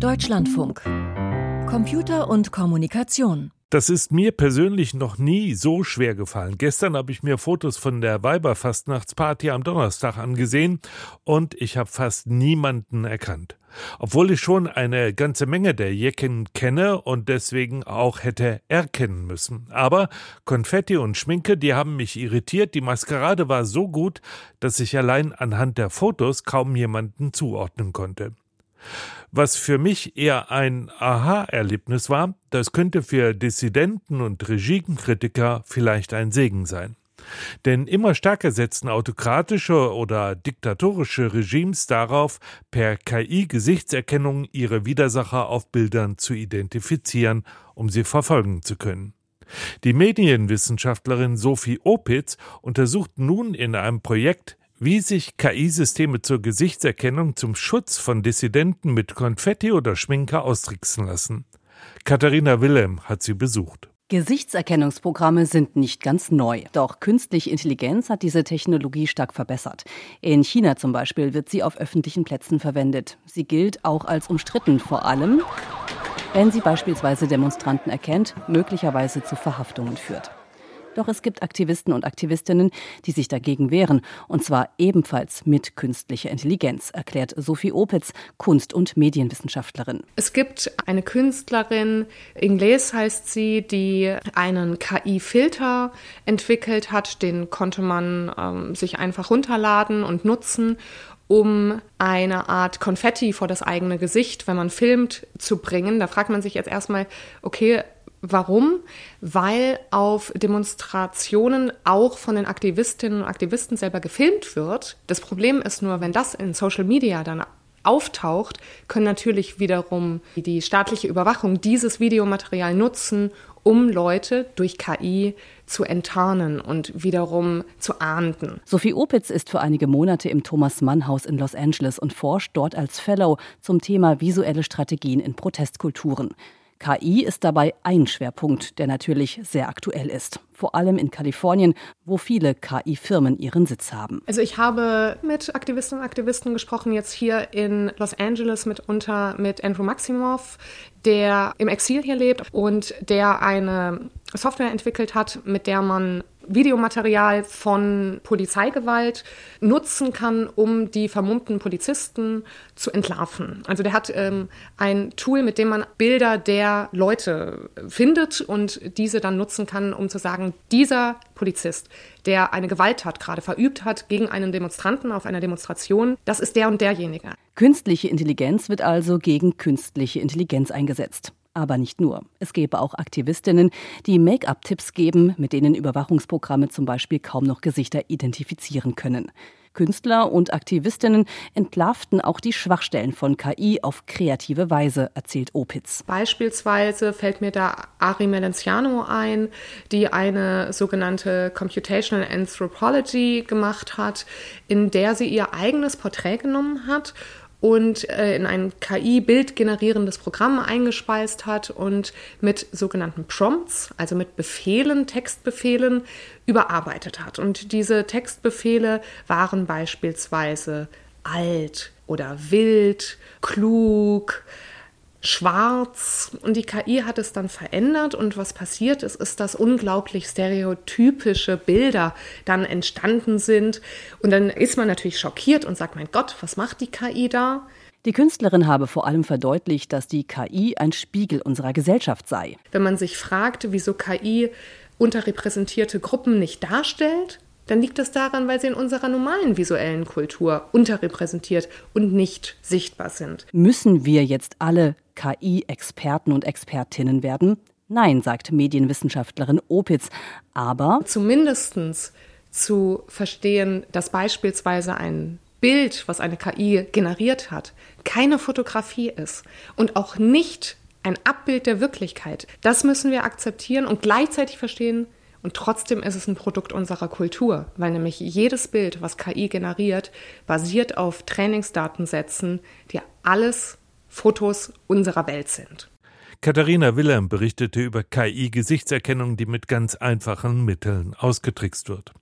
Deutschlandfunk. Computer und Kommunikation. Das ist mir persönlich noch nie so schwer gefallen. Gestern habe ich mir Fotos von der Weiberfastnachtsparty am Donnerstag angesehen und ich habe fast niemanden erkannt. Obwohl ich schon eine ganze Menge der Jecken kenne und deswegen auch hätte erkennen müssen. Aber Konfetti und Schminke, die haben mich irritiert. Die Maskerade war so gut, dass ich allein anhand der Fotos kaum jemanden zuordnen konnte. Was für mich eher ein Aha-Erlebnis war, das könnte für Dissidenten und Regimekritiker vielleicht ein Segen sein. Denn immer stärker setzen autokratische oder diktatorische Regimes darauf, per KI-Gesichtserkennung ihre Widersacher auf Bildern zu identifizieren, um sie verfolgen zu können. Die Medienwissenschaftlerin Sophie Opitz untersucht nun in einem Projekt wie sich KI-Systeme zur Gesichtserkennung zum Schutz von Dissidenten mit Konfetti oder Schminke austricksen lassen. Katharina Wilhelm hat sie besucht. Gesichtserkennungsprogramme sind nicht ganz neu. Doch künstliche Intelligenz hat diese Technologie stark verbessert. In China zum Beispiel wird sie auf öffentlichen Plätzen verwendet. Sie gilt auch als umstritten, vor allem, wenn sie beispielsweise Demonstranten erkennt, möglicherweise zu Verhaftungen führt. Doch es gibt Aktivisten und Aktivistinnen, die sich dagegen wehren. Und zwar ebenfalls mit künstlicher Intelligenz, erklärt Sophie Opitz, Kunst- und Medienwissenschaftlerin. Es gibt eine Künstlerin, Ingles heißt sie, die einen KI-Filter entwickelt hat. Den konnte man ähm, sich einfach runterladen und nutzen um eine Art Konfetti vor das eigene Gesicht, wenn man filmt, zu bringen. Da fragt man sich jetzt erstmal, okay, Warum? Weil auf Demonstrationen auch von den Aktivistinnen und Aktivisten selber gefilmt wird. Das Problem ist nur, wenn das in Social Media dann auftaucht, können natürlich wiederum die staatliche Überwachung dieses Videomaterial nutzen, um Leute durch KI zu enttarnen und wiederum zu ahnden. Sophie Opitz ist für einige Monate im Thomas Mann Haus in Los Angeles und forscht dort als Fellow zum Thema visuelle Strategien in Protestkulturen. KI ist dabei ein Schwerpunkt, der natürlich sehr aktuell ist. Vor allem in Kalifornien, wo viele KI-Firmen ihren Sitz haben. Also ich habe mit Aktivistinnen und Aktivisten gesprochen, jetzt hier in Los Angeles mitunter mit Andrew Maximov, der im Exil hier lebt und der eine Software entwickelt hat, mit der man Videomaterial von Polizeigewalt nutzen kann, um die vermummten Polizisten zu entlarven. Also der hat ähm, ein Tool, mit dem man Bilder der Leute findet und diese dann nutzen kann, um zu sagen, dieser Polizist, der eine Gewalttat gerade verübt hat gegen einen Demonstranten auf einer Demonstration, das ist der und derjenige. Künstliche Intelligenz wird also gegen künstliche Intelligenz eingesetzt. Aber nicht nur. Es gäbe auch Aktivistinnen, die Make-up-Tipps geben, mit denen Überwachungsprogramme zum Beispiel kaum noch Gesichter identifizieren können. Künstler und Aktivistinnen entlarvten auch die Schwachstellen von KI auf kreative Weise, erzählt Opitz. Beispielsweise fällt mir da Ari Melenciano ein, die eine sogenannte Computational Anthropology gemacht hat, in der sie ihr eigenes Porträt genommen hat und äh, in ein KI-Bild generierendes Programm eingespeist hat und mit sogenannten Prompts, also mit Befehlen, Textbefehlen, überarbeitet hat. Und diese Textbefehle waren beispielsweise alt oder wild, klug, schwarz und die KI hat es dann verändert und was passiert ist, ist, dass unglaublich stereotypische Bilder dann entstanden sind und dann ist man natürlich schockiert und sagt, mein Gott, was macht die KI da? Die Künstlerin habe vor allem verdeutlicht, dass die KI ein Spiegel unserer Gesellschaft sei. Wenn man sich fragt, wieso KI unterrepräsentierte Gruppen nicht darstellt, dann liegt das daran, weil sie in unserer normalen visuellen Kultur unterrepräsentiert und nicht sichtbar sind. Müssen wir jetzt alle KI-Experten und Expertinnen werden? Nein, sagt Medienwissenschaftlerin Opitz. Aber zumindest zu verstehen, dass beispielsweise ein Bild, was eine KI generiert hat, keine Fotografie ist und auch nicht ein Abbild der Wirklichkeit. Das müssen wir akzeptieren und gleichzeitig verstehen, und trotzdem ist es ein Produkt unserer Kultur, weil nämlich jedes Bild, was KI generiert, basiert auf Trainingsdatensätzen, die alles Fotos unserer Welt sind. Katharina Wilhelm berichtete über KI-Gesichtserkennung, die mit ganz einfachen Mitteln ausgetrickst wird.